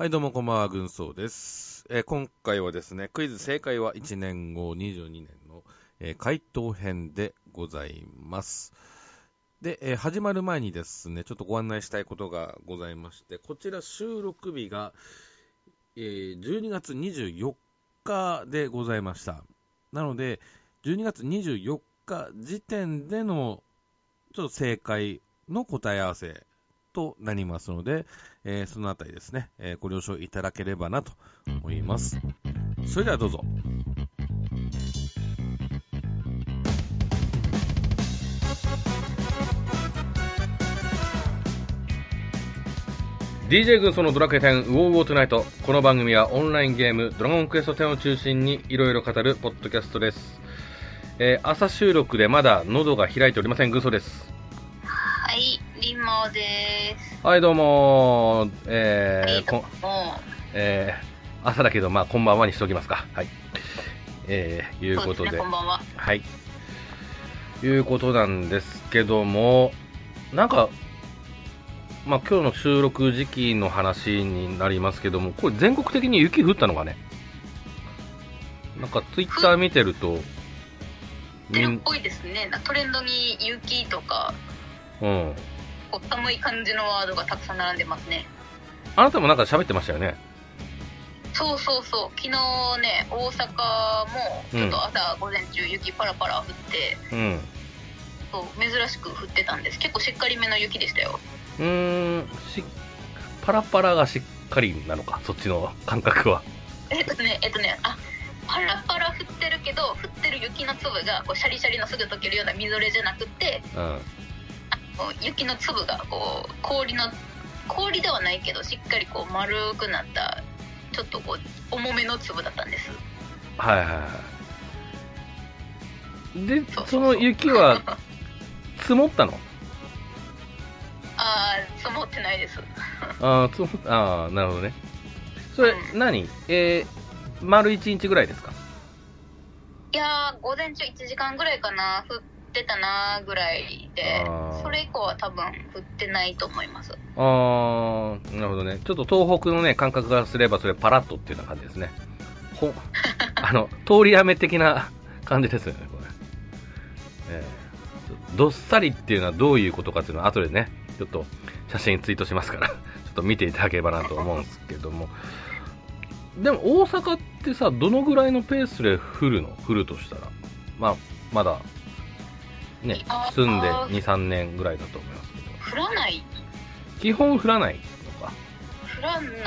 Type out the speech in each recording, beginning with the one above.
はい、どうもこんばんは、軍曹です。えー今回はですね、クイズ正解は1年後、22年の、えー回答編でございます。で、えー始まる前にですね、ちょっとご案内したいことがございまして、こちら収録日が、え12月24日でございました。なので、12月24日時点での、ちょっと正解の答え合わせとなりますので、えーそのあたりですね、えーご了承いただければなと思います。それではどうぞ。DJ 軍曹のドラクエ10ウォーウォートゥナイト。この番組はオンラインゲームドラゴンクエスト10を中心にいろいろ語るポッドキャストです、えー朝収録でまだ喉が開いておりません軍曹ですはい、リンモです。はいどうもーえーこも。えー朝だけどまあこんばんはにしておきますかはいえー、いうことでですね、こんばんは。はい。いうことなんですけども、なんか、まあ今日の収録時期の話になりますけども、これ全国的に雪降ったのかねなんかツイッター見てると、みん、てるっぽいですね。なトレンドに雪とか、うん。こう寒い感じのワードがたくさん並んでますね。あなたもなんか喋ってましたよね？そうそうそう。昨日ね、大阪もちょっと朝午前中雪パラパラ降って、うん。そう珍しく降ってたんです。結構しっかりめの雪でしたよ。うーん、し、パラパラがしっかりなのか、そっちの感覚は。えっとね、えっとね、あ、パラパラ降ってるけど、降ってる雪の粒がこうシャリシャリのすぐ溶けるようなみぞれじゃなくて、うん。雪の粒がこう氷の氷ではないけどしっかりこう丸くなったちょっとこう重めの粒だったんです。はいはいはい。で、その雪は 積もったの？ああ積もってないです。ああ、つああ、なるほどね。それ、うん。何？えー、丸1日ぐらいですか？いやー午前中1時間ぐらいかな。降ってたなーぐらいでそれ以降は多分降ってないと思いますああ、なるほどね。ちょっと東北のね、感覚がすれば、それパラッとっていうような感じですね。ほ、あの、通り雨的な 感じですよね、これ。えー、どっさりっていうのはどういうことかっていうのは後でね、ちょっと写真ツイートしますから、ちょっと見ていただければなと思うんですけども。でも大阪ってさ、どのぐらいのペースで降るの？降るとしたら。まあ、まだ、ね住んで2、3年ぐらいだと思いますけど。降らない？基本降らないのか。降らない。うんうん。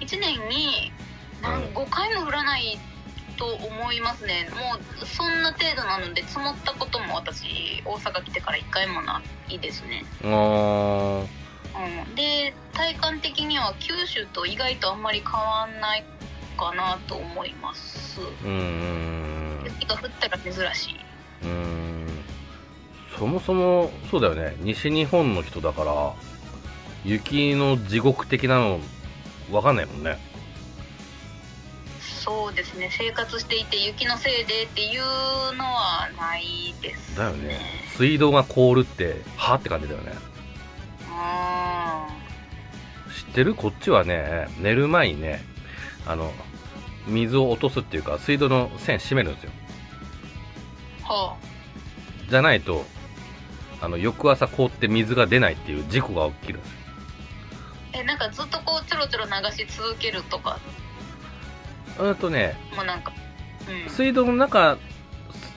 1年に何うん5回も降らないと思いますね。もうそんな程度なので積もったことも私大阪来てから1回もないですね、あー。うん、で体感的には九州と意外とあんまり変わんないかなと思います。うーん。雪が降ったら珍しいうーん。そもそも、そうだよね。西日本の人だから、雪の地獄的なの、わかんないもんね。そうですね生活していて雪のせいでっていうのはないですだよね。水道が凍るって、はって感じだよね。う知ってる？こっちはね、寝る前にね、あの、水を落とすっていうか、水道の線閉めるんですよ。んはじゃないと、あの、翌朝凍って水が出ないっていう事故が起きるんですよ。あえなんかずっとこうちょろちょろ流し続けるとか？うんとね、もなんかうん水道の中、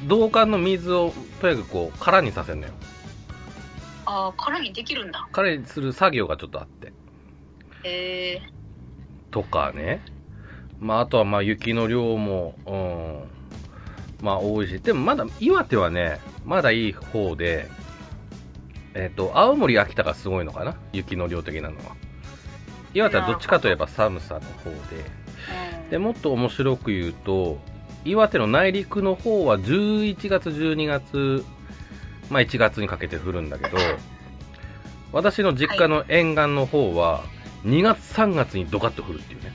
導管の水をとにかくこう空にさせるのよ。ああ空にできるんだ空にする作業がちょっとあって。へえとかね。まああとはまあ雪の量も、うん、まあ多いし。でもまだ岩手はね、まだいい方で、えっ、と、青森、秋田がすごいのかな？雪の量的なのは。岩手はどっちかといえば寒さの方で。うんで、もっと面白く言うと、岩手の内陸の方は11月、12月、まあ1月にかけて降るんだけど、私の実家の沿岸の方は、2月、3月にドカッと降るっていうね。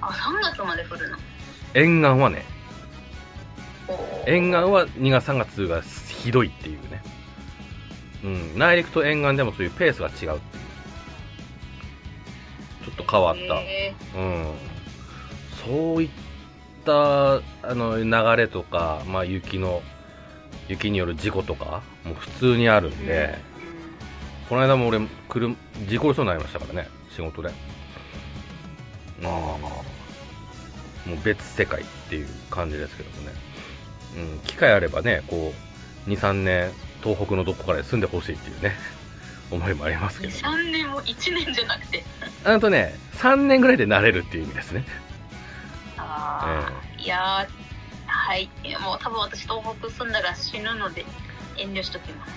あ3月まで降るの？沿岸はね、沿岸は2月、3月がひどいっていうね。うん、内陸と沿岸でもそういうペースが違うっていう。ちょっと変わった。へうん。そういった、あの、流れとか、まあ雪の、雪による事故とか、もう普通にあるんーで、この間も俺、車、事故りそうになりましたからね、仕事で。うん。もう別世界っていう感じですけどもね。うん、機会あればね、こう、2、3年、東北のどこかで住んでほしいっていうね、思いもありますけど、ね。3年も1年じゃなくてあとね、3年ぐらいで慣れるっていう意味ですね。あーいやーはいもう多分私東北住んだら死ぬので遠慮しときます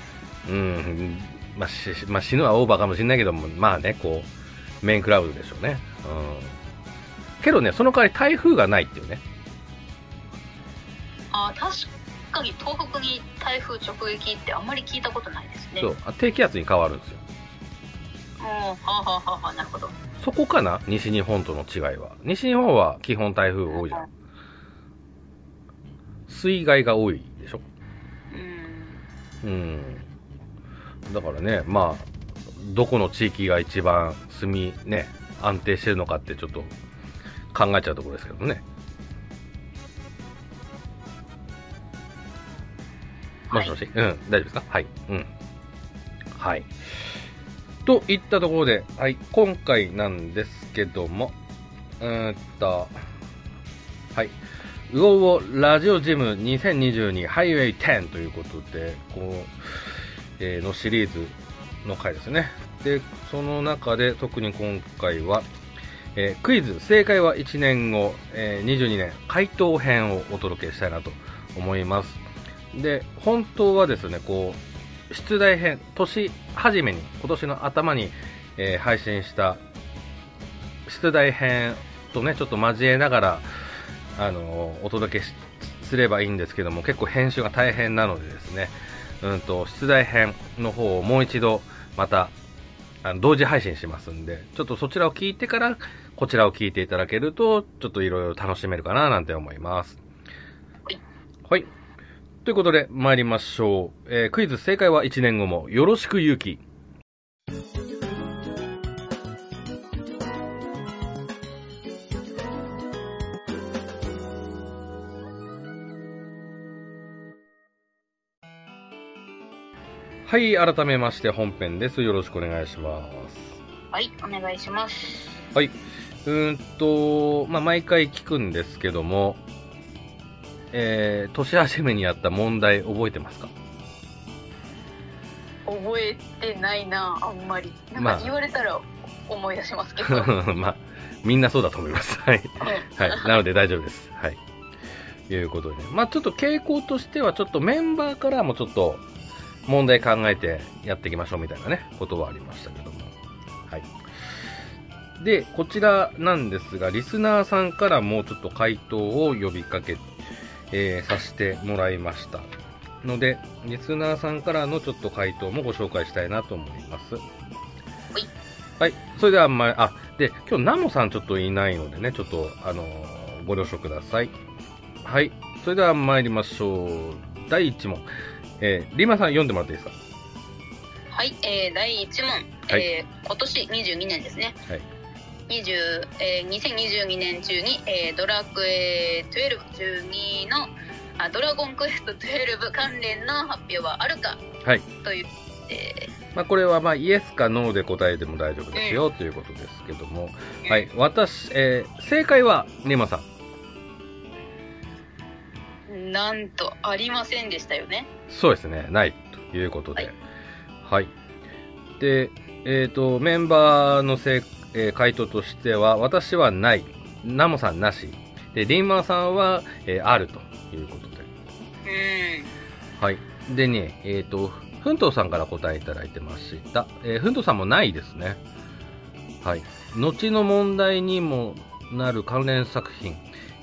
うん、まあ、しまあ、死ぬはオーバーかもしれないけども、まあね、こう、メインクラウドでしょうね。うん。けどね、その代わり台風がないっていうね。あー確かに東北に台風直撃ってあんまり聞いたことないですねそう、あ低気圧に変わるんですよ。うんはあはあはあはあなるほどそこかな？西日本との違いは。西日本は基本台風多いじゃん。水害が多いでしょうんうん。だからね、まあ、どこの地域が一番住み、ね、安定してるのかってちょっと考えちゃうところですけどね。もしもし、うん、大丈夫ですか？はい。うん。はい。といったところで、はい、今回なんですけども、うーんと、はい。ウオウオラジオジム2022ハイウェイ10ということで、こう、えーのシリーズの回ですね。で、その中で特に今回は、えークイズ正解は1年後、えー22年回答編をお届けしたいなと思います。で、本当はですね、こう、出題編、年初めに、今年の頭に、えー配信した出題編とね、ちょっと交えながら、あのお届けすればいいんですけども、結構編集が大変なのでですね、うんと、出題編の方をもう一度、また、あの同時配信しますんで、ちょっとそちらを聞いてから、こちらを聞いていただけると、ちょっといろいろ楽しめるかななんて思います。はい。はい。ということで、参りましょう。えークイズ正解は1年後も、よろしくゆうき。はい、改めまして本編です。よろしくお願いします。はいお願いしますはい。うーんと、まあ、毎回聞くんですけども、えー、年始めにやった問題覚えてますか？覚えてないなあんまりなんまあか言われたら思い出しますけど、う んまあ、みんなそうだと思います。はい。はい。なので大丈夫です。はい。いうことでね。まあ、ちょっと傾向としては、ちょっとメンバーからもちょっと問題考えてやっていきましょうみたいなね、ことはありましたけども。はい。で、こちらなんですが、リスナーさんからもちょっと回答を呼びかけ、えーさせてもらいました。ので、リスナーさんからのちょっと回答もご紹介したいなと思います。はい。それでは、まあ、あ、で、今日ナモさんちょっといないのでね、ちょっと、あのーご了承ください。はい。それでは参りましょう。第1問。えー、リマさん読んでもらっていいですか？はい、えー、第1問、はいえー今年22年ですねはい。20えー2022年中に、えードラクエ1212のあドラゴンクエスト12関連の発表はあるかはい。という、えまあ、これは、まあ、イエスかノーで答えても大丈夫ですよ、ということですけども。ーはい。私、えー、正解は、リマさん。なんとありませんでしたよねそうですね。ない、ということで。はいはい。で、えっ、と、メンバーのせい、えー回答としては、私はない。ナモさんなし。で、リンマーさんは、えーあるということで。うんはい。でね、えっ、と、ふんとうさんから答えいただいてました。えー、ふんとうさんもないですね。はい。後の問題にもなる関連作品、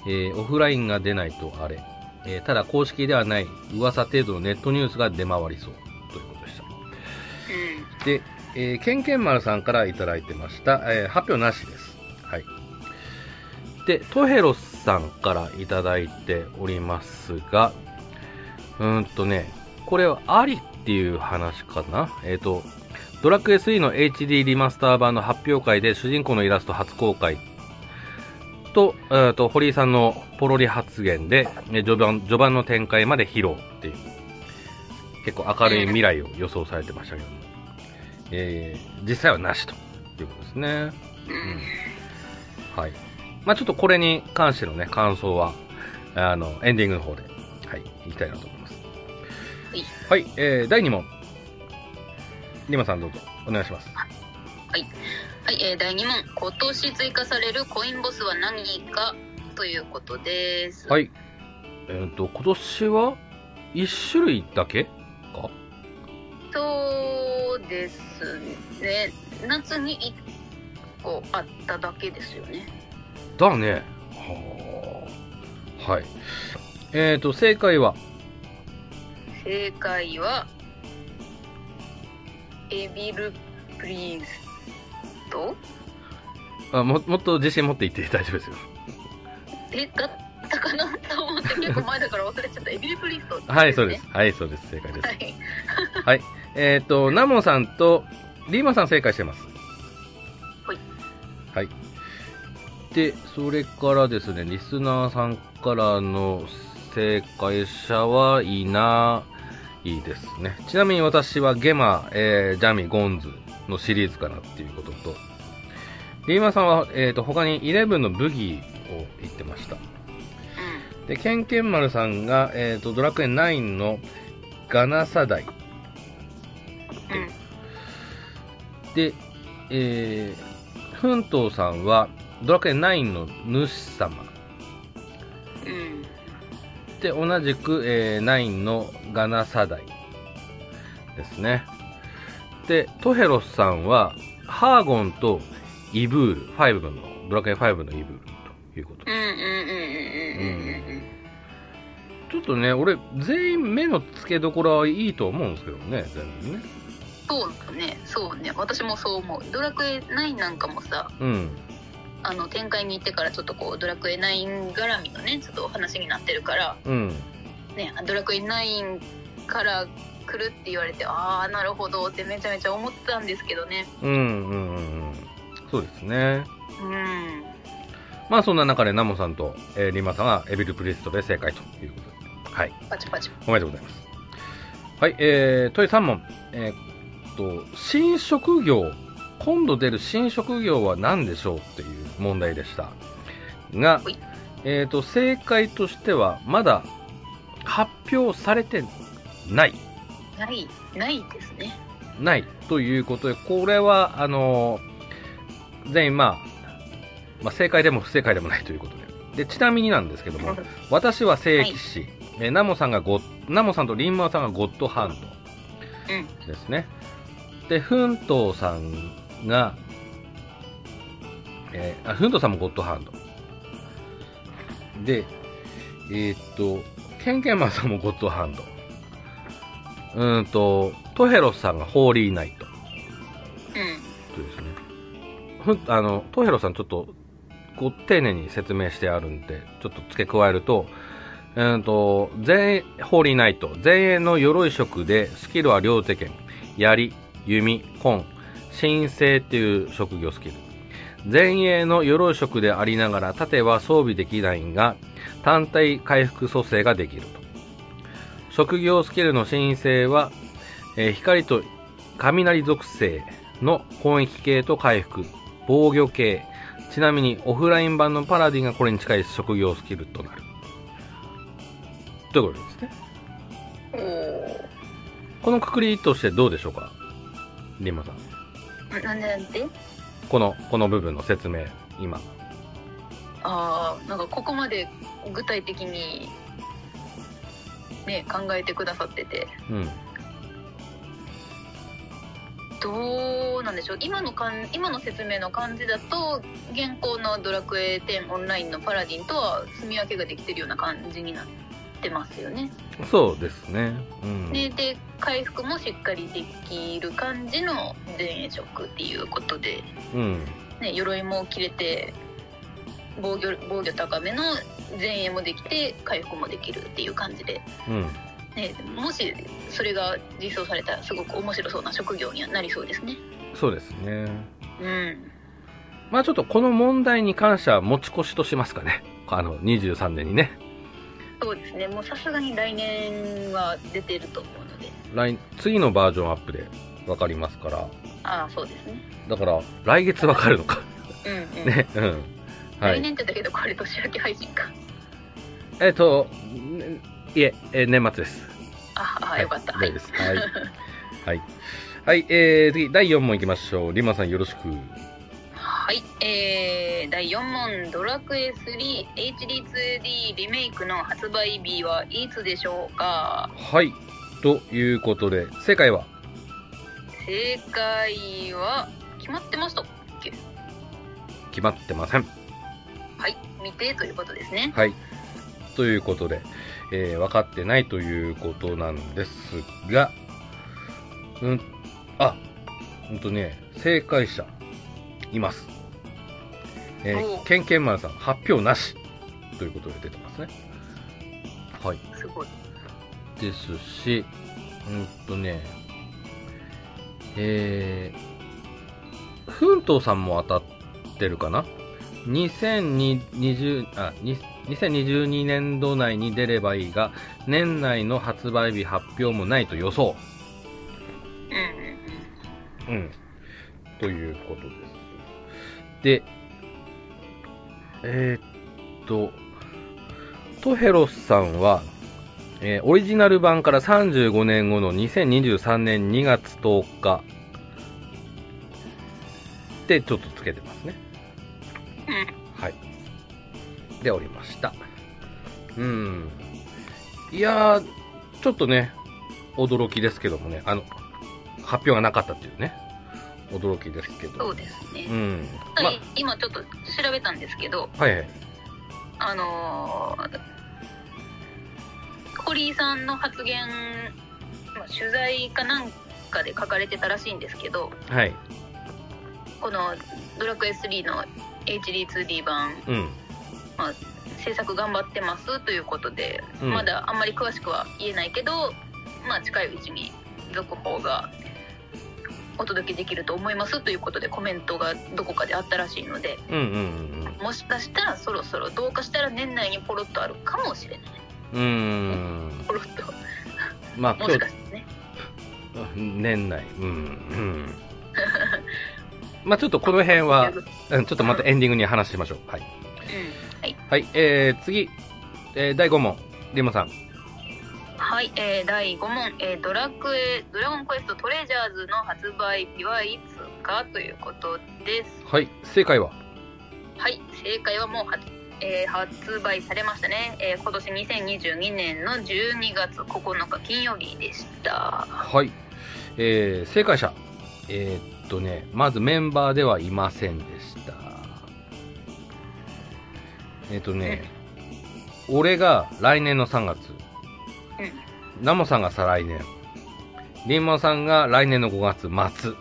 えーオフラインが出ないとあれ。えーただ公式ではない噂程度のネットニュースが出回りそうということでした。うんで、えー、ケンケン丸さんからいただいてました。えー発表なしです。はい。で、トヘロスさんからいただいておりますが、うーんとね、これはありっていう話かな。えっ、と、ドラクエ3の HD リマスター版の発表会で主人公のイラスト初公開と、えーと堀井さんのポロリ発言で、え序盤序盤の展開まで披露っていう、結構明るい未来を予想されてましたけども、えー実際はなしということですね。うんうんはい。まあちょっとこれに関してのね、感想は、あの、エンディングの方で、はい、いきたいなと思います。はいはい、えー、第2問。リマさんどうぞ、お願いします。はい、えー第2問今年追加されるコインボスは何かということですはい。えっ、と、今年は、1種類だけ？か？そうですね夏に1個あっただけですよねだね。はあ。はい。えっ、と、正解は、正解はエビルプリンスと？あももっと自信持って言って大丈夫ですよ。えだったかなと思って結構前だから忘れちゃったエビルプリンスト、はい、そうです。はい、そうです。正解ですは。いはい。えっ、と、ナモさんとリーマさん正解してます。はい。はい。で、それからですね、リスナーさんからの正解者はいないですね。ちなみに私はゲマ、えージャミ、ゴンズのシリーズかなっていうことと、リーマさんは、えっ、と、他に11のブギーを言ってました。で、ケンケンマルさんが、えっ、と、ドラクエ9のガナサダイ。で、えー、フントーさんは、ドラクエ9の主様。うんで、同じく、えー、9のガナサダイですね。で、トヘロスさんは、ハーゴンとイブール、5の、ドラクエ5のイブールということでうんうんうんうんうんうんうんちょっとね、俺、全員目の付けどころはいいと思うんですけどね、全部ね。そうねそうね私もそう思うドラクエ9なんかもさうん。あの展開に行ってからちょっとこうドラクエ9絡みのねちょっとお話になってるからうん。ねドラクエ9から来るって言われてああなるほどってめちゃめちゃ思ってたんですけどねうん、うん、うんうん。そうですね。うんまあそんな中でナモさんと、えーリンマさんはエビルプリストで正解ということで。はい。パチパチおめでとうございます。はい、えー、問い3問。えーっと、新職業、今度出る新職業は何でしょうっていう問題でした。がえーっと、正解としては、まだ発表されてない。ないないですねないということで、これは、あのー全員、まあ、まあ、正解でも不正解でもないということで。で、ちなみになんですけども、私は聖騎士、えーナモさんがゴッ、ナモさんとリンマさんがゴッドハンうんドですね。で、フントーさんが、えーあ、フントーさんもゴッドハンド。で、えーっと、ケンケンマンさんもゴッドハンド。うーんと、トヘロスさんがホーリーナイト。うんとですね。ふんあの、トヘロさんちょっと、こう、丁寧に説明してあるんで、ちょっと付け加えると、えーと、前衛、ホーリーナイト、前衛の鎧色で、スキルは両手剣、槍、弓、棍、神聖っていう職業スキル。前衛の鎧色でありながら、盾は装備できないが、単体回復蘇生ができると。職業スキルの神聖は、えー光と雷属性の攻撃系と回復、防御系、ちなみにオフライン版のパラディンがこれに近い職業スキルとなる。ということですね。このくくりとしてどうでしょうか？リンマさん。なんでなんで？この、この部分の説明、今。ああなんかここまで具体的にね考えてくださっててうん。どうなんでしょう今のかん今の説明の感じだと現行の「ドラクエ10オンライン」のパラディンとは住み分けができてるような感じになってますよね。そうですね。うん。でで回復もしっかりできる感じの前衛色っていうことで、うん。ね、鎧も切れて防御防御高めの前衛もできて回復もできるっていう感じでうん。ね、もしそれが実装されたらすごく面白そうな職業にはなりそうですねそうですね。うんまあちょっとこの問題に関しては持ち越しとしますかね。あの、23年にね。そうですねもうさすがに来年は出てると思うので来、次のバージョンアップでわかりますから。ああそうですねだから、来月わかるのか。うんうん、ね、うん。はい。来年ってだけどこれ年明け配信かえっ、と、ねいえ、えー年末です。ああ、はいよかった大丈夫です。はい。はい。はい、えー、次、第4問いきましょう。リマさんよろしく。はい、えー、第4問、ドラクエ 3HD2D リメイクの発売日はいつでしょうか？はい。ということで、正解は？正解は決まってましたっけ決まってません。はい、未定ということですね。はい。ということで、えー分かってないということなんですが、うん、あ、ほんとね、正解者、います。えーお、ケンケンマンさん、発表なしということで出てますね。はい。すごい。ですし、うんとね、えー、奮闘さんも当たってるかな？2020あに2022年度内に出ればいいが、年内の発売日発表もないと予想。うんうんうん。ということです。で、えーっと、トヘロスさんは、えーオリジナル版から35年後の2023年2月10日でちょっとつけてますね。でおりました。うん。いやー、ちょっとね、驚きですけどもね、あの、発表がなかったっていうね、驚きですけど。そうですね。うん。まはい、今ちょっと調べたんですけど、はいはい。あのー、堀井さんの発言、まあ、取材かなんかで書かれてたらしいんですけど、はい。このドラクエ3の HD2D 版、うん。まあ、制作頑張ってますということで、うんまだあんまり詳しくは言えないけど、まあ、近いうちに続報がお届けできると思いますということでコメントがどこかであったらしいのでうんうんうんもしかしたらそろそろどうかしたら年内にポロッとあるかもしれないうん。ポロッとまあ、もしかしてね年内。うん。うん。まあちょっとこの辺は、うんちょっとまたエンディングに話しましょう。はい。うんはい、はい、えー、次、えー、第5問、リモさん。はいえー第5問、えードラクエドラゴンクエストトレジャーズ」の発売日はいつかということですはい、正解は？はい、正解はもうは、えー発売されましたね、えー今年2022年の12月9日金曜日でした。はい、えー、正解者。えー、っとね、まずメンバーではいませんでした。えー、っとね、俺が来年の3月、うん、ナモさんが再来年、リンモさんが来年の5月末。うん、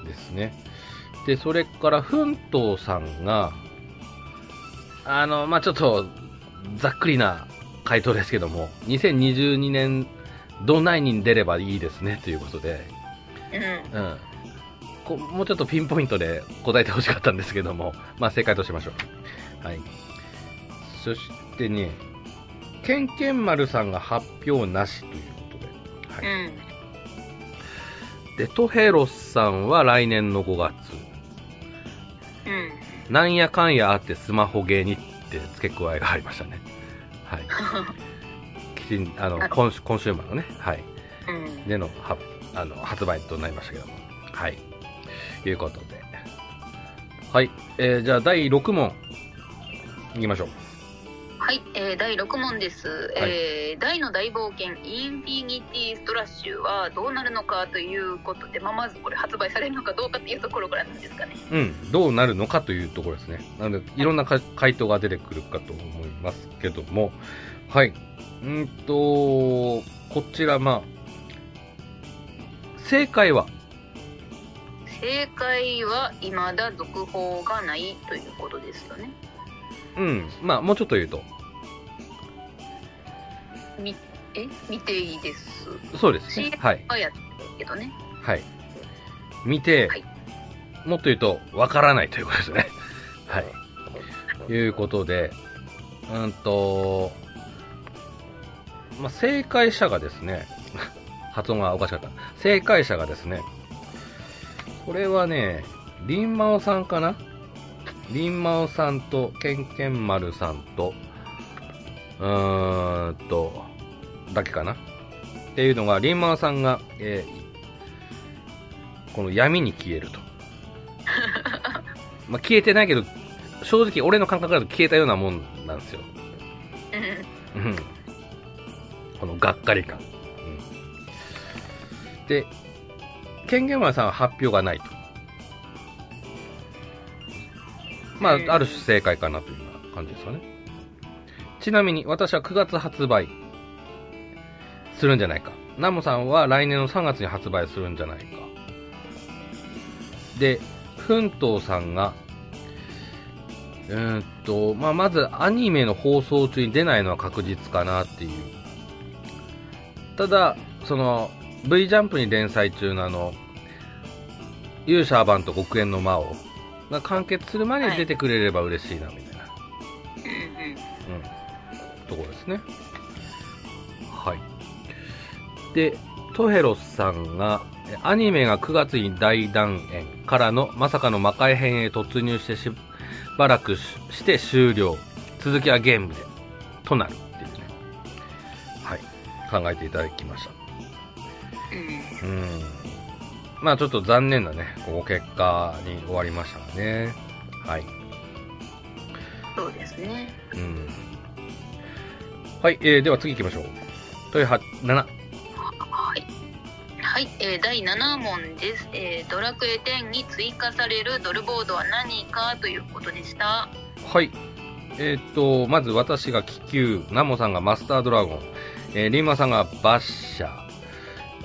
うん。ですね。で、それから、奮闘さんが、あの、まあ、ちょっと、ざっくりな回答ですけども、2022年度内に出ればいいですね、ということで、うん、うん。こもうちょっとピンポイントで答えてほしかったんですけども、まあ、正解としましょう。はい。そしてね、ケンケン丸さんが発表なしということで、はい。うん、で、トヘロスさんは来年の5月。うん。なんやかんやあってスマホゲーにって付け加えがありましたね。はい。きちん、あの、コンシュコンシューマーのね、はい。うん、での、は、あの、発売となりましたけども。はい。いうことで。はい。えー、じゃあ第6問。いきましょう。はい、えー第6問です、はいえー大の大冒険インフィニティストラッシュはどうなるのかということで、まあ、まずこれ発売されるのかどうかっていうところからなんですかね。うん。どうなるのかというところですね。なので、いろんなか回答が出てくるかと思いますけども。はい。うんと、こちら、まあ、正解は、正解は未だ続報がないということですよね。うん。まあ、もうちょっと言うと、みえ？見ていいですそうですね。はい。はやってるけどねはい。見て、はいもっと言うと、わからないということですね。はい。いうことで、うんと、まあ、正解者がですね、発音がおかしかった。正解者がですね、これはね、リンマオさんかな？リンマオさんと、ケンケンマルさんと、うーんと、だけかな？っていうのが、リンマオさんが、えーこの闇に消えると。まあ消えてないけど、正直俺の感覚だと消えたようなもんなんですよ。うんうん。このがっかり感。うん、で、権限丸さんは発表がないと。まあう、んある種正解かなというような感じですかね。ちなみに私は9月発売するんじゃないか。ナモさんは来年の3月に発売するんじゃないか。で、奮闘さんが、えーっと、まあ、まずアニメの放送中に出ないのは確実かなっていう。ただ、その、V ジャンプに連載中のあの、勇者アバンと極限の魔王が完結するまでに出てくれれば嬉しいな、みたいな、うんところですね。はい。で、トヘロスさんが、えアニメが9月に大団円からのまさかの魔界編へ突入してしばらくしして終了。続きはゲームで、となるっていうね。はい。考えていただきました。うんうん。まあちょっと残念なね、こう結果に終わりましたがね。はい。そうですねうん。はい、えー、では次行きましょう。というは、7。はい。はい、えー第7問です、えードラクエ10に追加されるドルボードは何かということでした。はい。えーっと、まず私が気球、ナモさんがマスタードラゴン、えーリンマさんがバッシャー、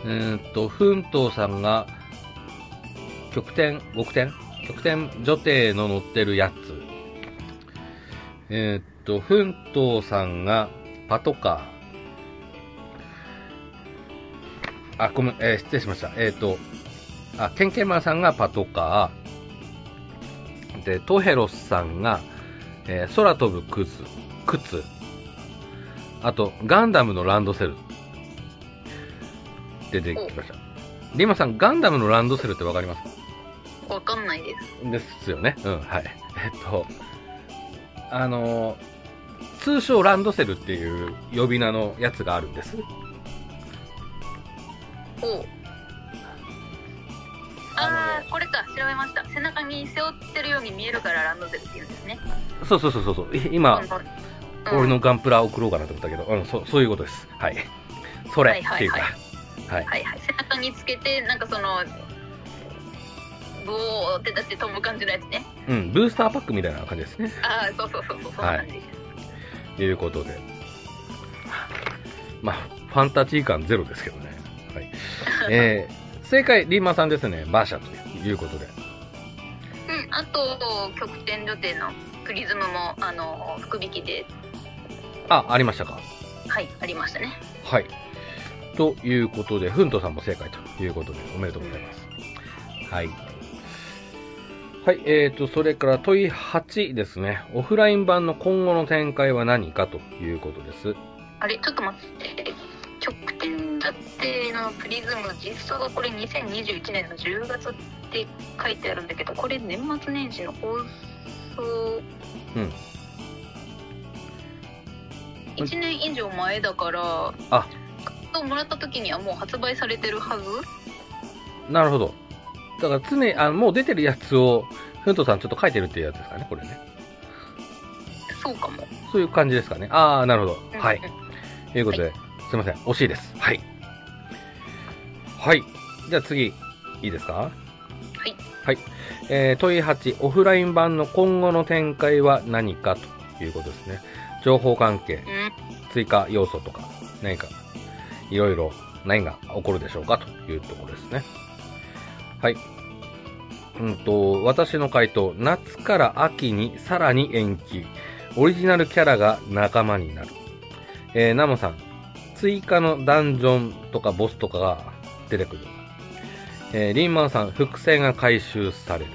えーっと、フントーさんが、極点、極点？極点？女帝の乗ってるやつ。えーっと、フントさんがパトカー。あ、ごめん、えー失礼しました。えーっと、あ、ケンケンマンさんがパトカー。で、トヘロスさんが、え空飛ぶ靴、靴。あと、ガンダムのランドセル。出てきました。リマさん、ガンダムのランドセルってわかりますか？わかんないです。ですよね。うん、はい。えっと、あのー通称ランドセルっていう呼び名のやつがあるんです。おうあー、これか、調べました。背中に背負ってるように見えるからランドセルって言うんですね。そうそうそうそう今、うん俺のガンプラ送ろうかなと思ったけど、うん、そう、そういうことです。はい。それっていうか、はいはい。はいはい。背中につけて、なんかその、ブオーって出して飛ぶ感じのやつね。うん、ブースターパックみたいな感じですね。あー、そうそうそうそう、そんな感じです。ということで。まあ、ファンタジー感ゼロですけどね。はい。えー、正解、リーマンさんですね。バーシャということで。うん、あと、極点女帝のプリズムも、あの、福引きで、あ、ありましたか？はい、ありましたね。はい。ということで、フントさんも正解ということで、おめでとうございます。はい。はい、えーと、それから問い8ですね。オフライン版の今後の展開は何かということです。あれ、ちょっと待って。極点女帝のプリズム、実装がこれ2021年の10月って書いてあるんだけど、これ年末年始の放送、うん。1年以上前だから、あ、をもらった時にはもう発売されてるはずなるほど。だから常に、あもう出てるやつを、フントさんちょっと書いてるっていうやつですかね、これね。そうかも。そういう感じですかね。あー、なるほど。はいうん。ということで、すいません、惜しいです。はい。はい。じゃあ次、いいですか？はい。はい。えー、問い8、オフライン版の今後の展開は何かということですね。情報関係、うん。追加要素とか、何か、いろいろ何が起こるでしょうかというところですね。はい。うんと、私の回答、夏から秋にさらに延期。オリジナルキャラが仲間になる。えー、ナモさん、追加のダンジョンとかボスとかが出てくる。えーリンマンさん、複製が回収される。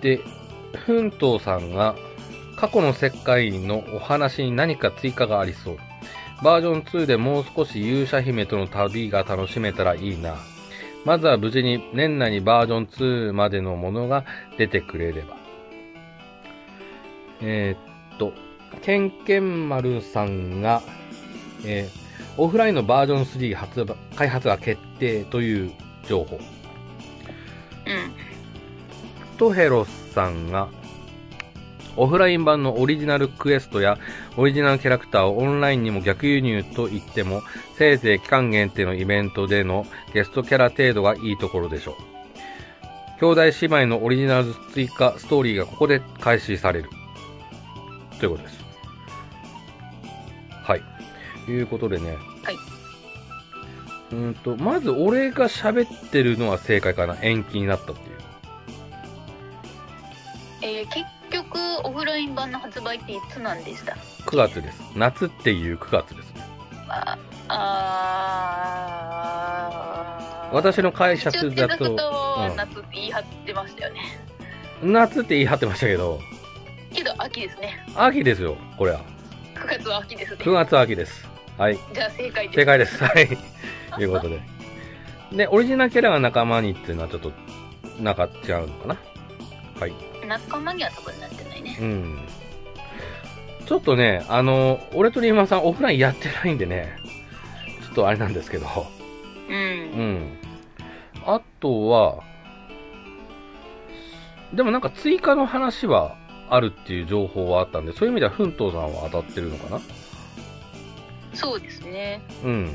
で、フントさんが、過去の世界のお話に何か追加がありそう。バージョン2でもう少し勇者姫との旅が楽しめたらいいな。まずは無事に年内にバージョン2までのものが出てくれれば。えーっと、ケンケンマルさんが、えーオフラインのバージョン3発売開発が決定という情報。うん。トヘロスさんが、オフライン版のオリジナルクエストやオリジナルキャラクターをオンラインにも逆輸入と言っても、せいぜい期間限定のイベントでのゲストキャラ程度がいいところでしょう。兄弟姉妹のオリジナル追加ストーリーがここで開始される。ということです。はい。ということでね。はい。うーんと、まず俺が喋ってるのは正解かな。延期になったっていう。えー結局、オフライン版の発売っていつなんでした？9月です。夏っていう9月ですね。ああー私の解釈だと夏って言い張ってましたよね。夏って言い張ってましたけど、けど秋ですね。秋ですよ、これは。9月は秋ですね。9月は秋です。はい。じゃあ正解です。正解です。はい。ということで。で、オリジナルキャラが仲間にっていうのはちょっと、なんか違うのかなはい。仲間には多分なってないね。うん。ちょっとね、あの、俺とリーマンさんオフラインやってないんでね、ちょっとあれなんですけど、う。うんん。あとは、でもなんか追加の話はあるっていう情報はあったんで、そういう意味では奮闘さんは当たってるのかな？そうですね。うん。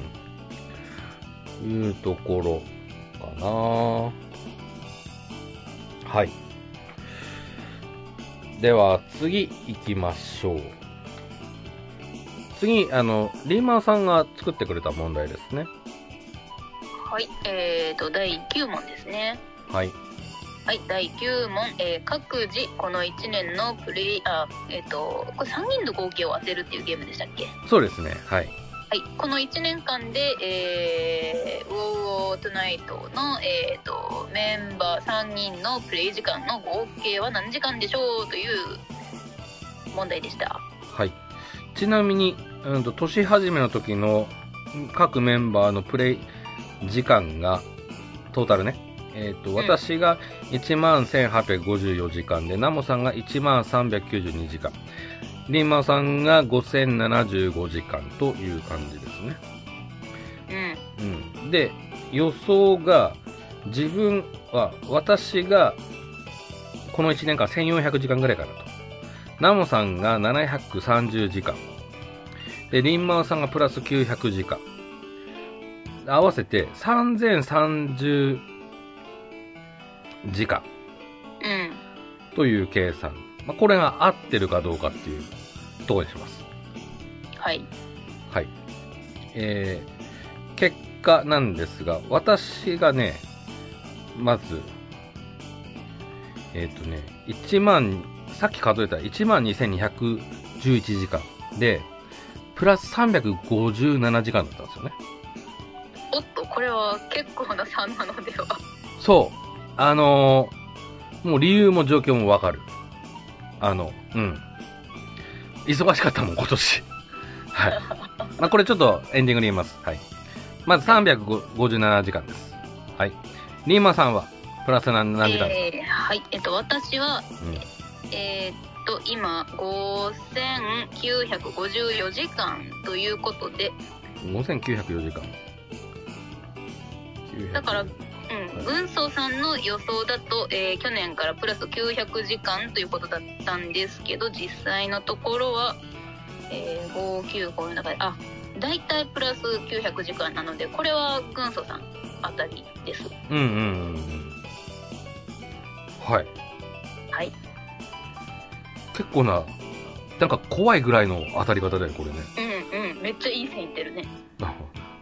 いうところかなはい。では、次行きましょう。次、あの、リーマンさんが作ってくれた問題ですね。はい。えーと、第9問ですね。はい。はい、第9問、えー各自この1年のプレイ、あ、えっ、と、これ3人の合計を当てるっていうゲームでしたっけ？そうですね。はい。はい、この1年間で、えー、ウォーウォートゥナイトの、えー、とメンバー3人のプレイ時間の合計は何時間でしょうという問題でした。はい。ちなみに、うんと、年始めの時の各メンバーのプレイ時間が、トータルね。えっ、と、ん私が11,854時間で、ナモさんが1392時間。リンマンさんが5075時間という感じですね。うん。うん。で、予想が、自分は、私が、この1年間1400時間ぐらいかなと。ナモさんが730時間。で、リンマンさんがプラス900時間。合わせて3030時間うん。という計算。まあ、これが合ってるかどうかっていうところにします。はい。はい。えー、結果なんですが、私がね、まず、えっ、とね、1万、さっき数えた12,211時間で、プラス357時間だったんですよね。おっと、これは結構な差なのでは。そう。あのーもう理由も状況もわかる。あの、うん。忙しかったもん、今年。はい。まあ、これちょっとエンディングに言います。はい。まず357時間です。はい。リーマンさんは、プラス何何時間？ですえーはい。えっ、と、私は、か、えーっと、今、5954時間ということで、うん。5904時間。900だから、うん、軍曹さんの予想だと、えー去年からプラス900時間ということだったんですけど、実際のところは、えー、595の中で、あ、大体プラス900時間なので、これは軍曹さんあたりです。うんうんうんうん。はい。はい。結構な、なんか怖いぐらいの当たり方だよ、これね。うんうん、めっちゃいい線いってるね。あ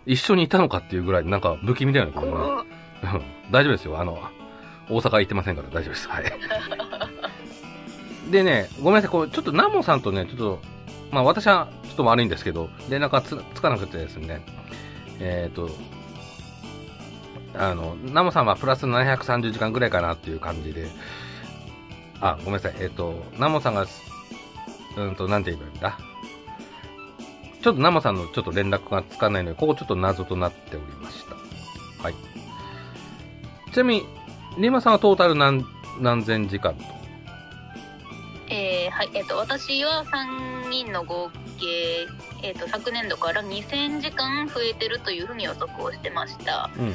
一緒にいたのかっていうぐらい、なんか不気味だよね、これね。大丈夫ですよ。あの、大阪行ってませんから大丈夫です。はい。でね、ごめんなさい、これちょっとナモさんとね、ちょっとまあ私はちょっと悪いんですけど、連絡がつつかなくてですね、えっ、と、あの、ナモさんはプラス730時間ぐらいかなっていう感じで、あ、ごめんなさい、えっ、と、ナモさんが、うんと、なんて言えばいいんだ？ちょっとナモさんのちょっと連絡がつかないので、ここちょっと謎となっておりました。はい。ちなみに、リーマさんはトータル何、何千時間と？えーはいえっと私は3人の合計、えっと昨年度から2000時間増えてるというふうに予測をしてましたうん。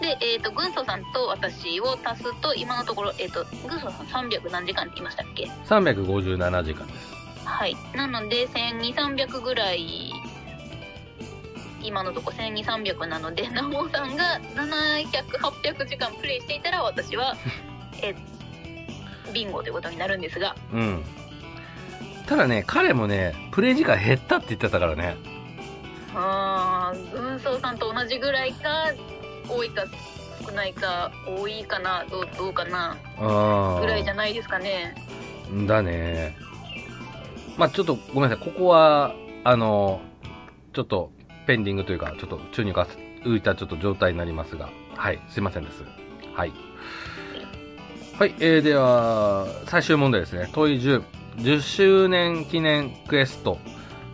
で、えっと軍曹さんと私を足すと今のところ、えっと軍曹さん300何時間って言いましたっけ？357時間です。はいなので1200300ぐらい今のとこ1200300なので ナモさんが700800時間プレイしていたら私は えビンゴということになるんですがうん。ただね、彼もね、プレイ時間減ったって言ってたからね。あー軍曹さんと同じぐらいか多いか少ないか多いかなどうどうかなあぐらいじゃないですかねだね。まあちょっとごめんなさい。ここは、あの、ちょっとペンディングというか、ちょっと宙に浮かす浮いたちょっと状態になりますが、はい、すいませんです。はい。はい、えー、では、最終問題ですね。問い10。10周年記念クエスト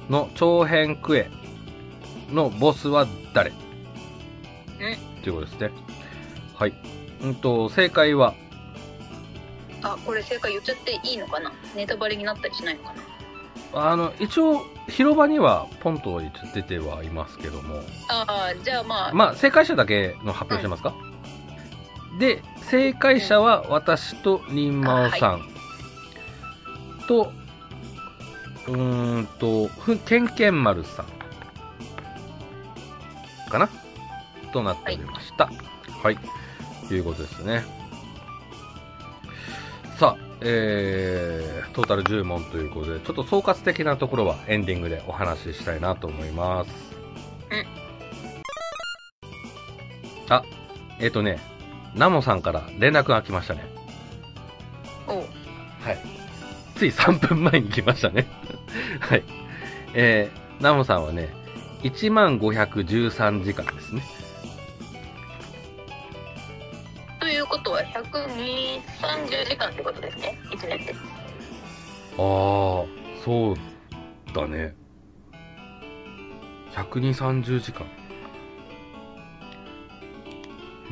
の長編クエのボスは誰？ということですね。はい。うんと、正解は、あこれ正解言っちゃっていいのかな？ネタバレになったりしないのかな？あの、一応、広場にはポンと出てはいますけども、ああじゃあまあ、まあ、正解者だけの発表してますか、で、正解者は私とリンマオさん。と、うーんと、ふケンケンマルさん。かな？となっておりました。はい。ということですね。えー、トータル10問ということで、ちょっと総括的なところはエンディングでお話ししたいなと思います。うんあ、えっ、とね、ナモさんから連絡が来ましたね。おうはい。つい3分前に来ましたね。はい。えー、ナモさんはね、1万513時間ですね。ことは12030時間ってことですね1年であー、そうだね。120、30時間。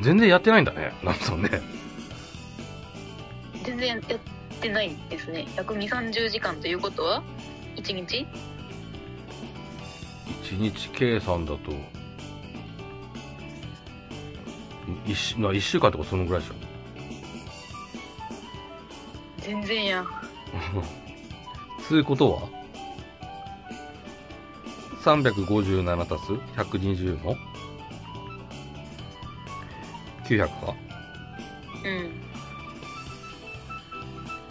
全然やってないんだね、ナモさんね。全然やってないですね12030時間ということは1日？1日計算だと、1, 週な一週間とかそのぐらいでしょ。全然やん つうことは ?357 足す？120の ?900 かうん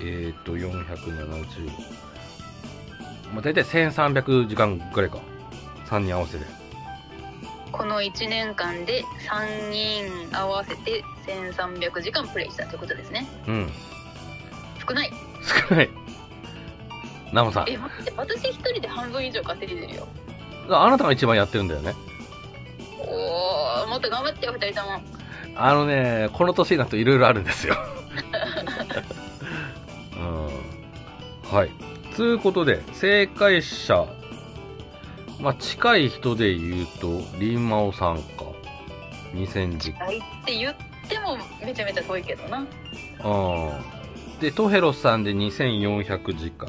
えーと、470。まあ、大体1300時間ぐらいか。3人合わせて。この1年間で3人合わせて1300時間プレイしたということですねうん。少ない少ない。ナモさん。え待って私一人で半分以上稼いでるよあなたが一番やってるんだよね。おーもっと頑張ってよ2人ともあのね、この年になるといろいろあるんですよ。うん。はい。つうことで、正解者、まあ、近い人で言うと、リンマオさんか。2000時間。はいって言ってもめちゃめちゃ遠いけどなうん。で、トヘロスさんで2400時間。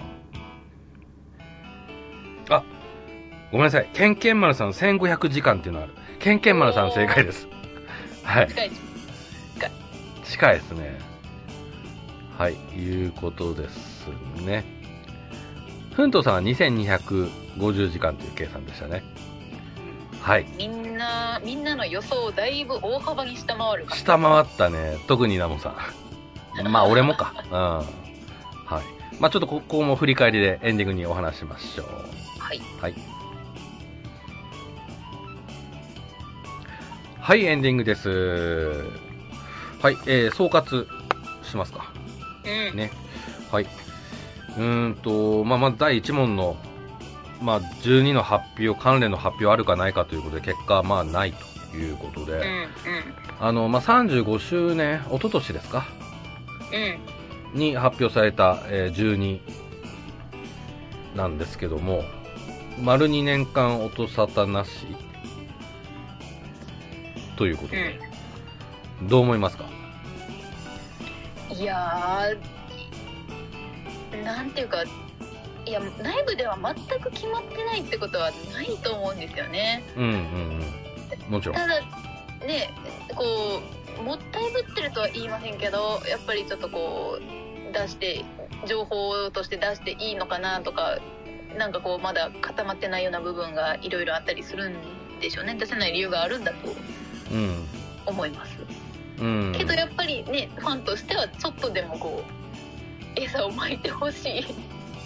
あ、ごめんなさい。ケンケンマルさん1500時間っていうのがある。ケンケンマルさん正解です。はい。近い近いですね。はい、いうことですね。ふんとうさんは2250時間という計算でしたね。はい。みんなみんなの予想をだいぶ大幅に下回るか下回ったね。特にナモさん。まあ、俺もか。うん。はい。まあ、ちょっとここも振り返りでエンディングにお話しましょう。はいはい。はい、エンディングです。はい、えー、総括しますか。うんね。はい。うーんと、まあ、まず第1問のまあ、12の発表、関連の発表あるかないかということで、結果、まあ、ないということで、うんうん。あの、まあ、35周年、一昨年ですか？うん。に発表された、えー12なんですけども、丸2年間音沙汰なしということで、どう思いますか？いやーなんていうかいや内部では全く決まってないってことはないと思うんですよねうんうんうん。もちろん。ただねこうもったいぶってるとは言いませんけどやっぱりちょっとこう出して情報として出していいのかなとかなんかこうまだ固まってないような部分がいろいろあったりするんでしょうね出せない理由があるんだとうん。思いますうん。けどやっぱりねファンとしてはちょっとでもこう餌をまいてほしい。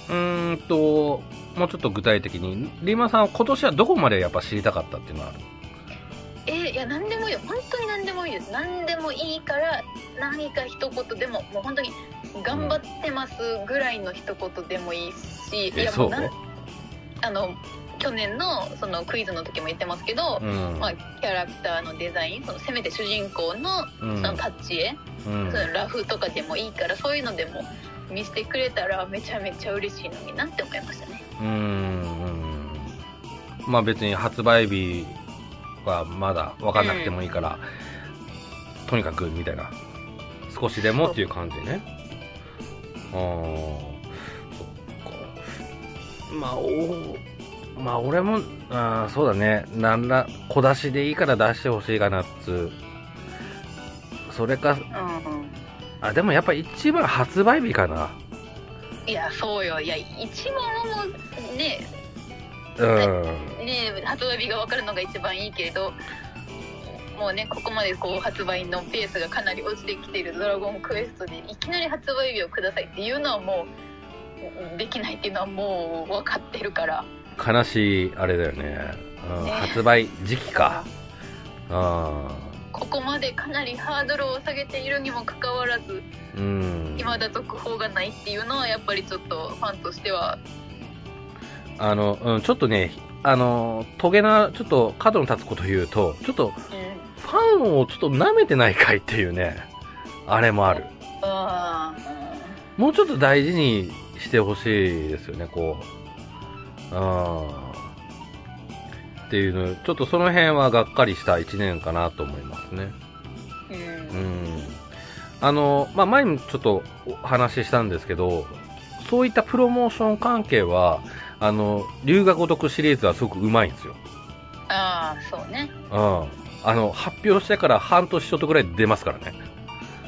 うーんと、もうちょっと具体的に、リーマンさんは今年はどこまでやっぱ知りたかったっていうのはある？えーいや何でもいいよ。本当に何でもいいです。何でもいいから何か一言でももう本当に頑張ってますぐらいの一言でもいいし、いえ、そう？やもうなんあの去年のそのクイズの時も言ってますけど、うん。まあ、キャラクターのデザインそのせめて主人公のうん。そのタッチ絵、うん。そのラフとかでもいいからそういうのでも見せてくれたらめちゃめちゃ嬉しいのになって思いましたねうーん。まあ別に発売日はまだ分かんなくてもいいから、とにかくみたいな。少しでもっていう感じね。あー、そっか。まあ、おまあ俺も、あーそうだね。なんら、小出しでいいから出してほしいかなっつう。それか、うんうんあ、でもやっぱ一番発売日かな。いやそうよ。いや一番もねうん。ね発売日が分かるのが一番いいけれどもうねここまでこう発売のペースがかなり落ちてきている「ドラゴンクエスト」でいきなり発売日をくださいっていうのはもうできないっていうのはもう分かってるから。悲しいあれだよね、うんね。発売時期か。あここまでかなりハードルを下げているにもかかわらずーうん。未だ続報がないっていうのはやっぱりちょっとファンとしては。あの、うん、ちょっとねあのトゲなちょっと角の立つこと言うとちょっとうんファンをちょっと舐めてないかいっていうねあれもある。あもうちょっと大事にしてほしいですよねこう。あーっていうのちょっとその辺はがっかりした1年かなと思いますねーうんうんあの、まあ、前にもちょっとお話ししたんですけど、そういったプロモーション関係は、あの、龍が如くシリーズはすごくうまいんですよ。ああそうねうん。あの、発表してから半年ちょっとぐらいで出ますからね。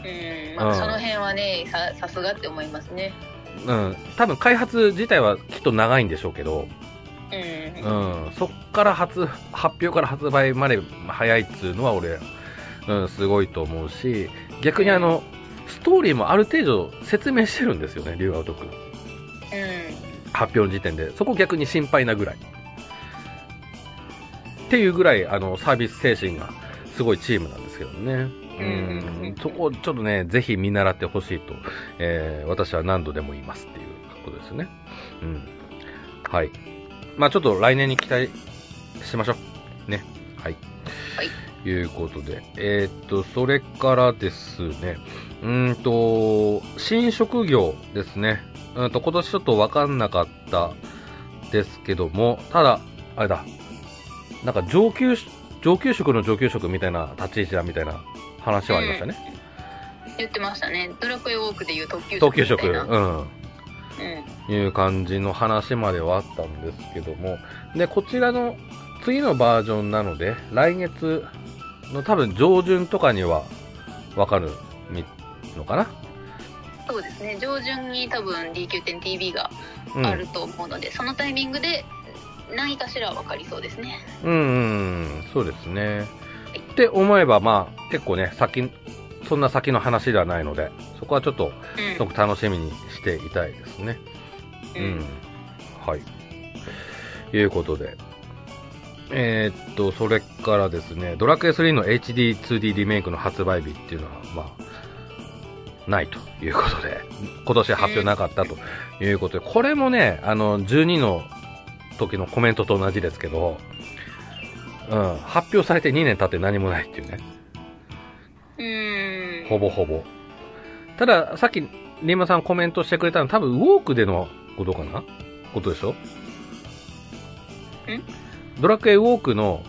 うん、まあ、うんその辺はねささすがって思いますねうん。多分開発自体はきっと長いんでしょうけど、うんうん。そっから発、発表から発売まで早いっつうのは俺、うん、すごいと思うし、逆にあの、ストーリーもある程度説明してるんですよね、龍が如く。うん発表の時点で、そこ逆に心配なぐらい。っていうぐらい、あの、サービス精神がすごいチームなんですけどね。うん、そこをちょっとね、ぜひ見習ってほしいと、えー私は何度でも言いますっていうことですね。うん。はい。まあちょっと来年に期待しましょう。ね。はい。はい。いうことで。えーっと、それからですね。うーんと、新職業ですね。うんと、今年ちょっとわかんなかったですけども、ただ、あれだ、なんか上級、上級職の上級職みたいな立ち位置だみたいな話はありましたね。言ってましたねドラクエウォークでいう特急特急職、みたいなうん。うんいう感じの話まではあったんですけども、で、こちらの次のバージョンなので、来月の多分上旬とかにはわかるみのかな？そうですね。上旬に多分 DQ10TV がうん。あると思うので、そのタイミングで何かしら分かりそうですね。うん、うん、そうですね。って思えば、まあ、結構ね、先、そんな先の話ではないので、そこはちょっと、うんすごく楽しみにしていたいですね。ううんん。はい。いうことで。えーっと、それからですね、ドラクエ3の HD2D リメイクの発売日っていうのは、まあ、ないということで、今年発表なかったということで、これもね、あの、12の時のコメントと同じですけど、うん、発表されて2年経って何もないっていうね。ほぼほぼ。ただ、さっき、リンマさんコメントしてくれたの多分、ウォークでのことかな？ことでしょ？んドラクエウォークの、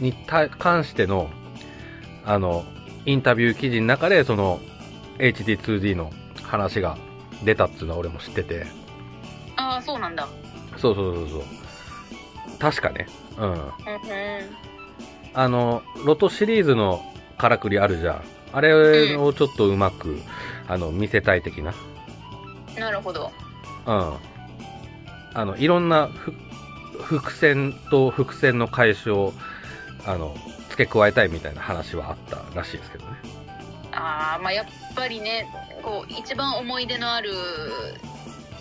にた関しての、あの、インタビュー記事の中で、その、HD2D の話が出たっていうのは俺も知ってて。ああ、そうなんだ。そうそうそうそう。確かね。うん。あの、ロトシリーズのからくりあるじゃん。あれをちょっとうまく、あの、見せたい的な。なるほど。うん。あの、いろんなふ伏線と伏線の解消を、あの、付け加えたいみたいな話はあったらしいですけどね。ああ、まあやっぱりね、こう、一番思い出のある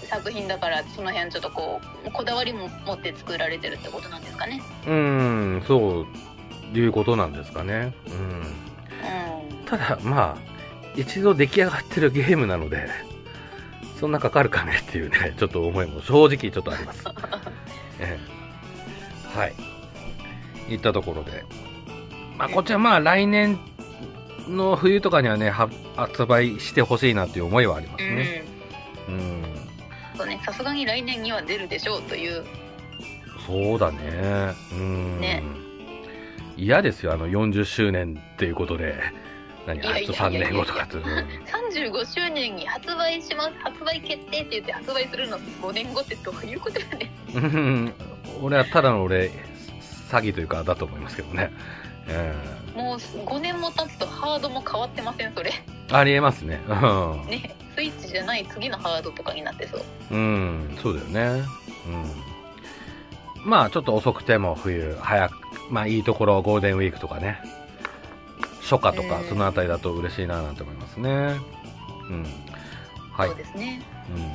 作品だから、その辺ちょっとこう、こだわりも持って作られてるってことなんですかね。うーん、そう、いうことなんですかね。うん。うん。ただ、まあ、一度出来上がってるゲームなので、そんなかかるかねっていうね、ちょっと思いも正直ちょっとあります。ええはい。いったところで。まあ、こっちはまあ、来年の冬とかにはね、は発売してほしいなっていう思いはありますね。うん。そうね、さすがに来年には出るでしょうという。そうだね。うん。ね嫌ですよ、あの40周年っていうことで。何、いやあと3いやいやいや年後とかって。うん35周年に発売します、発売決定って言って発売するの5年後ってどういうことやねん。うん俺はただの俺、詐欺というか、だと思いますけどね。えもう5年も経つとハードも変わってません、それ。ーありえますね。うんね、スイッチじゃない次のハードとかになってそう。うん、そうだよね。うん。まあ、ちょっと遅くても冬、早く、まあ、いいところ、ゴールデンウィークとかね。初夏とかう、んそのあたりだと嬉しいななんて思いますね。うん。はい。そうですね。うん。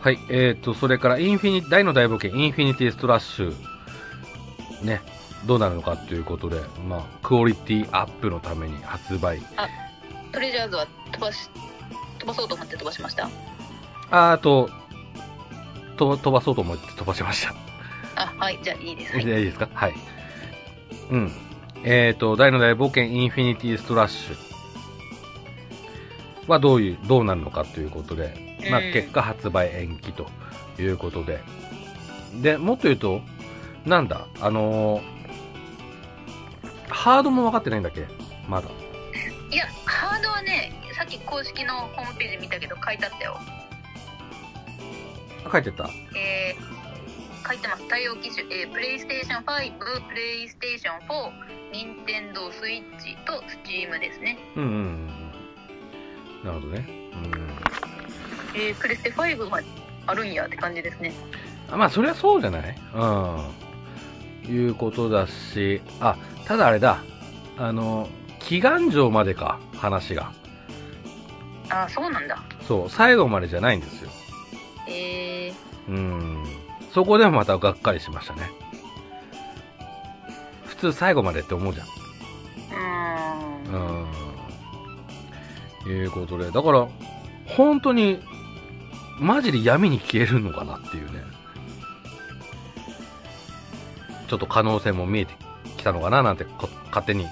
はい、えーと、それから、インフィニ、ダイの大冒険、インフィニティストラッシュ、ね、どうなるのかということで、まあ、クオリティアップのために発売。トレジャーズは飛ばし、飛ばそうと思って飛ばしました？ああと、と飛ばそうと思って飛ばしました。あ、はい、じゃあいいです。はいいいですか？はい。うん。えーと、ダイの大冒険インフィニティストラッシュはどういう、どうなるのかということで、まあ、うん結果発売延期ということで。で、もっと言うと、なんだ、あのーハードも分かってないんだっけ？まだ。いや、ハードはね、さっき公式のホームページ見たけど書いてあったよ。書いてた？えー、書いてます。対応機種、えー、プレイステーション5、プレイステーション4、任天堂スイッチとスチームですね。うんうん。なるほどね。うん。えー、プレステ5があるんやって感じですね。あまあ、そりゃそうじゃない？うん。いうことだし、あ、ただあれだ。あの、祈願城までか、話が。あ、そうなんだ。そう、最後までじゃないんですよ。えー、うん。そこでもまたがっかりしましたね。普通最後までって思うじゃん。うーん。うん。いうことで、だから、本当に、マジで闇に消えるのかなっていうね。ちょっと可能性も見えてきたのかななんてこ勝手に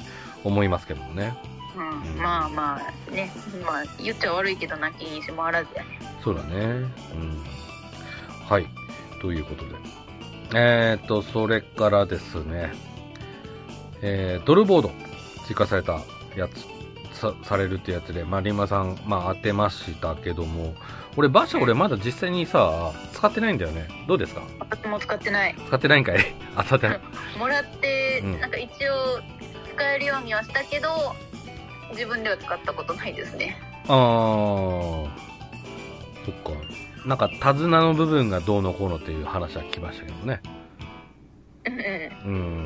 思いますけどもね。うんうんまあまあね、まあ言っちゃ悪いけど泣きにしもあらずやね。そうだね。うん。はい。ということで。えーっと、それからですね、えー、ドルボード追加されたやつ、さされるってやつで、まあ、リンマさん、まあ、当てましたけども、俺、馬車俺まだ実際にさ、使ってないんだよね。どうですか？私も使ってない。使ってないんかい？当たってない。もらって、うんなんか一応使えるようにはしたけど、自分では使ったことないですね。あー、そっか。なんか、手綱の部分がどうのこうのっていう話は聞きましたけどね。うんうん。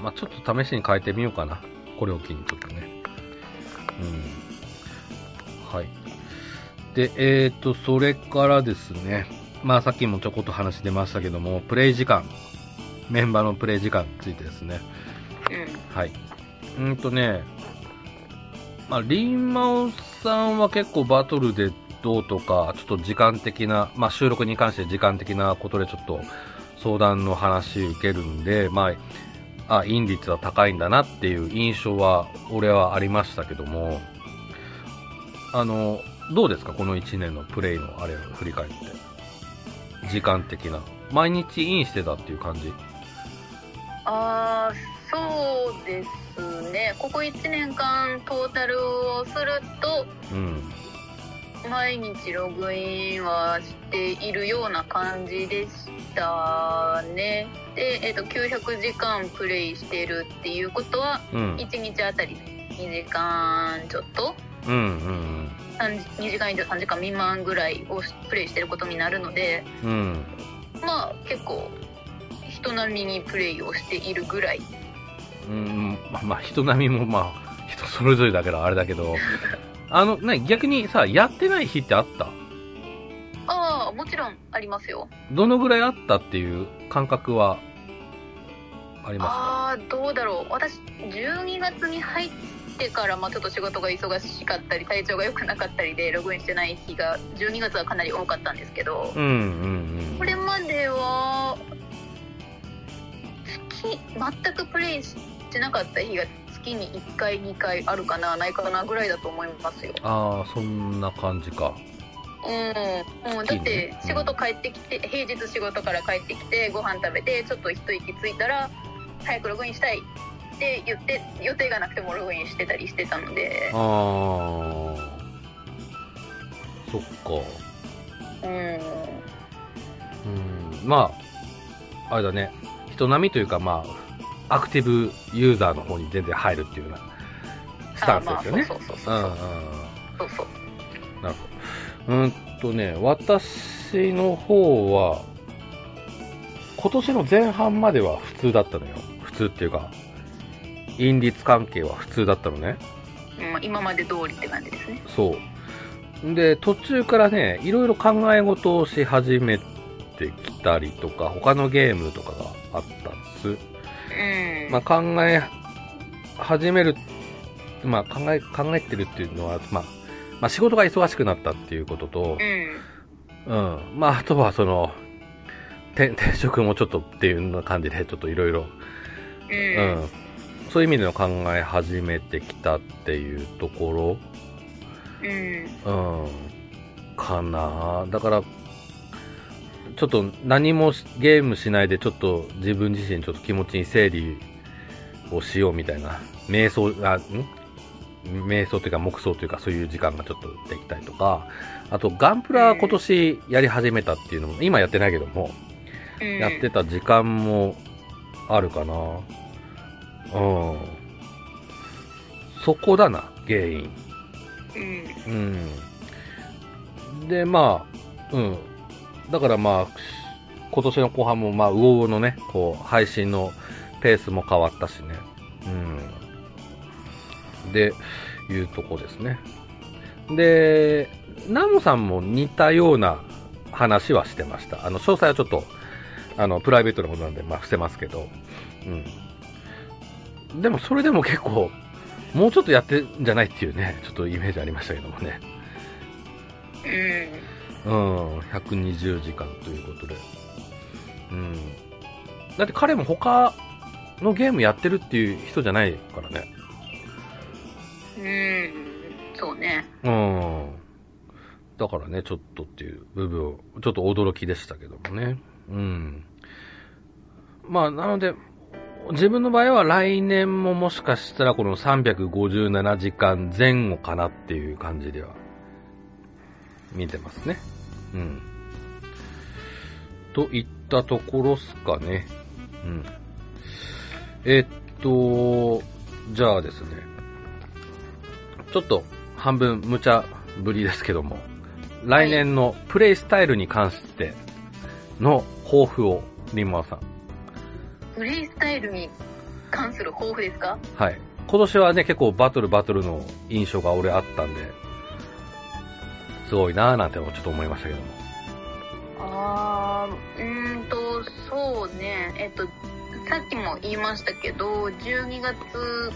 まあちょっと試しに変えてみようかな。これを機にちょっとね。うん。はい。で、えーと、それからですね。まあさっきもちょこっと話出ましたけども、プレイ時間。メンバーのプレイ時間についてですね。うん。はい。うんとね、まあ、リンマオさんは結構バトルでどうとか、ちょっと時間的な、まあ、収録に関して時間的なことでちょっと相談の話受けるんで、まあ、あ、陰率は高いんだなっていう印象は、俺はありましたけども、あの、どうですか？この1年のプレイのあれを振り返って。時間的な。毎日インしてたっていう感じ？ああそうですねここ1年間トータルをするとうん。毎日ログインはしているような感じでしたねで、えっと900時間プレイしてるっていうことはうん。1日あたり2時間ちょっと？うんうん3 2時間以上3時間未満ぐらいをプレイしてることになるのでうん。うん。まあ結構人並みにプレイをしているぐらいうん、まあ、まあ、人並みもまあ、人それぞれだからあれだけど、あの、な逆にさ、やってない日ってあった？ああもちろんありますよ。どのぐらいあったっていう感覚はありますか？ああどうだろう。私12月に入ってから、まあ、ちょっと仕事が忙しかったり体調が良くなかったりでログインしてない日が12月はかなり多かったんですけどうんうんうん。これまでは月全くプレイしてなかった日が月に1回2回あるかなないかなぐらいだと思いますよ。ああ、そんな感じか。うん、うん、だって仕事帰ってきて、平日仕事から帰ってきてご飯食べてちょっと一息ついたら早くログインしたいって言って予定がなくてもログインしてたりしてたので。ああ、そっか。うん。うん、まあ、あれだね。人並みというか、まあ、アクティブユーザーの方に全然入るっていうようなスタンスですよね。そうそうそううんうんそうそうなるほど。うーんとね、私の方は、今年の前半までは普通だったのよ。普通っていうか、因率関係は普通だったのね。今まで通りって感じですねそう。で、途中からね、いろいろ考え事をし始めてきたりとか、他のゲームとかがあったんです。うん、まあ、考え始める、まあ、考え、考えてるっていうのは、まあ、まあ、仕事が忙しくなったっていうことと、うん。うん。まあ、あとはその、て転職もちょっとっていうような感じで、ちょっといろいろ。そういう意味での考え始めてきたっていうとこうん。ろ、うん。かな。だから、ちょっと何もしゲームしないで、ちょっと自分自身ちょっと気持ちに整理をしようみたいな、瞑想、あ、ん？瞑想というか黙想というかそういう時間がちょっとできたりとか、あとガンプラ今年やり始めたっていうのも、今やってないけども、うんやってた時間もあるかな。うん。そこだな、原因。うんうん。で、まあ、うん。だからまあ、今年の後半もまあ、うおうのね、こう、配信のペースも変わったしね。うん。で、いうとこですね。で、ナムさんも似たような話はしてました。あの、詳細はちょっと、あの、プライベートなことなんで、まあ、伏せますけど。うん。でも、それでも結構、もうちょっとやってんじゃないっていうね、ちょっとイメージありましたけどもね。うんうん、120時間ということで。うん。だって彼も他のゲームやってるっていう人じゃないからね。うんそうねうん。だからね、ちょっとっていう部分、ちょっと驚きでしたけどもね。うん。まあ、なので、自分の場合は来年ももしかしたらこの357時間前後かなっていう感じでは見てますね。うん。といったところっすかね。うん。えっと、じゃあですね。ちょっと半分無茶ぶりですけども、来年のプレイスタイルに関しての抱負を、リンマーさん。プレイスタイルに関する抱負ですか？はい。今年はね、結構バトルバトルの印象が俺あったんで、すごいなぁなんてちょっと思いましたけども。あーうーんとそうねえっとさっきも言いましたけど12月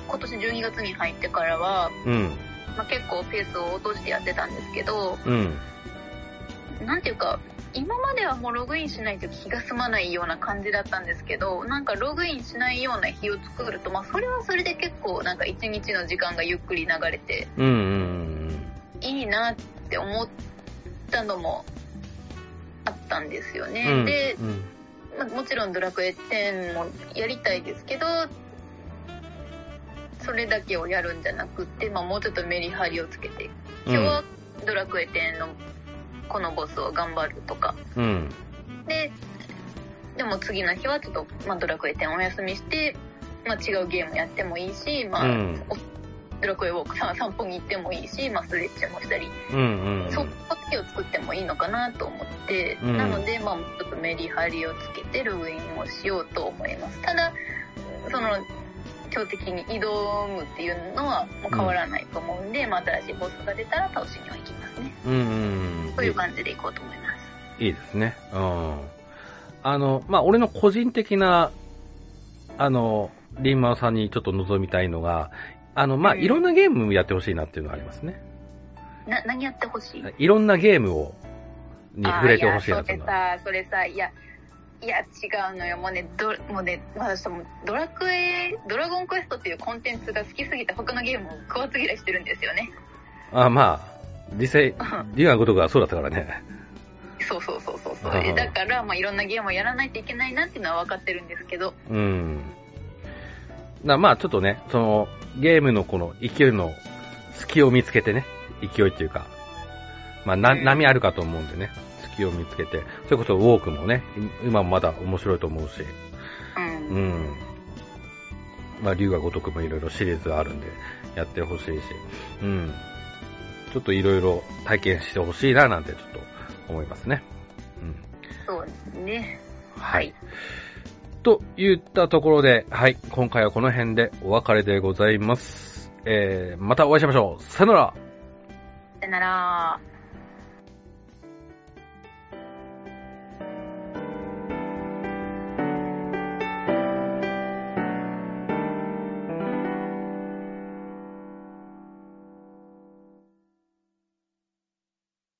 今年12月に入ってからはうん。まあ、結構ペースを落としてやってたんですけど、うん。なんていうか、今まではもうログインしないと気が済まないような感じだったんですけど、なんかログインしないような日を作ると、まあそれはそれで結構なんか一日の時間がゆっくり流れてうんうんいいなって思ったのもあったんですようん。ね。うんで、うんまあもちろんドラクエ10もやりたいですけど、それだけをやるんじゃなくって、まあもうちょっとメリハリをつけて、今日はドラクエ10のこのボスを頑張るとか、うん。で、でも次の日はちょっと、まあ、ドラクエ10お休みして、まあ、違うゲームやってもいいし、まあ、うんおドラクエウォークさ散歩に行ってもいいし、まあ、ストレッチもしたり、うんうん。そっちを作ってもいいのかなと思って、うんなので、まあ、ちょっとメリハリをつけてログインをしようと思います。ただ、その、強敵に挑むっていうのはもう変わらないと思うんで、まあ、新しいボスが出たら倒しには行きますね。うんうん。そういう感じで行こうと思います。いいですね。うん。あの、まあ、俺の個人的な、あの、リンマオさんにちょっと望みたいのが、あの、まあ、うんいろんなゲームやってほしいなっていうのがありますね。な、何やってほしい？いろんなゲームを、に触れてほしいなあっていうのは。いやそれさ、それさ、いや、いや、違うのよ。もうね、ど、もうね、私もドラクエ、ドラゴンクエストっていうコンテンツが好きすぎて他のゲームを食わず嫌いしてるんですよね。あまあ、実際う、んリュウがごとくはそうだったからね。そうそうそうそうそう。だから、まあいろんなゲームをやらないといけないなっていうのは分かってるんですけど、うん。なまあ、ちょっとね、その、ゲームのこの勢いの隙を見つけてね、勢いっていうか、まあ、な、うん波あるかと思うんでね、隙を見つけて、それこそウォークもね、い今もまだ面白いと思うし、うん。うん。まあ、竜が如くもいろいろシリーズがあるんで、やってほしいし、うん。ちょっといろいろ体験してほしいな、なんてちょっと思いますね。うん。そうですね。はい。といったところで、はい、今回はこの辺でお別れでございます。えー、またお会いしましょう。さよなら。さよなら。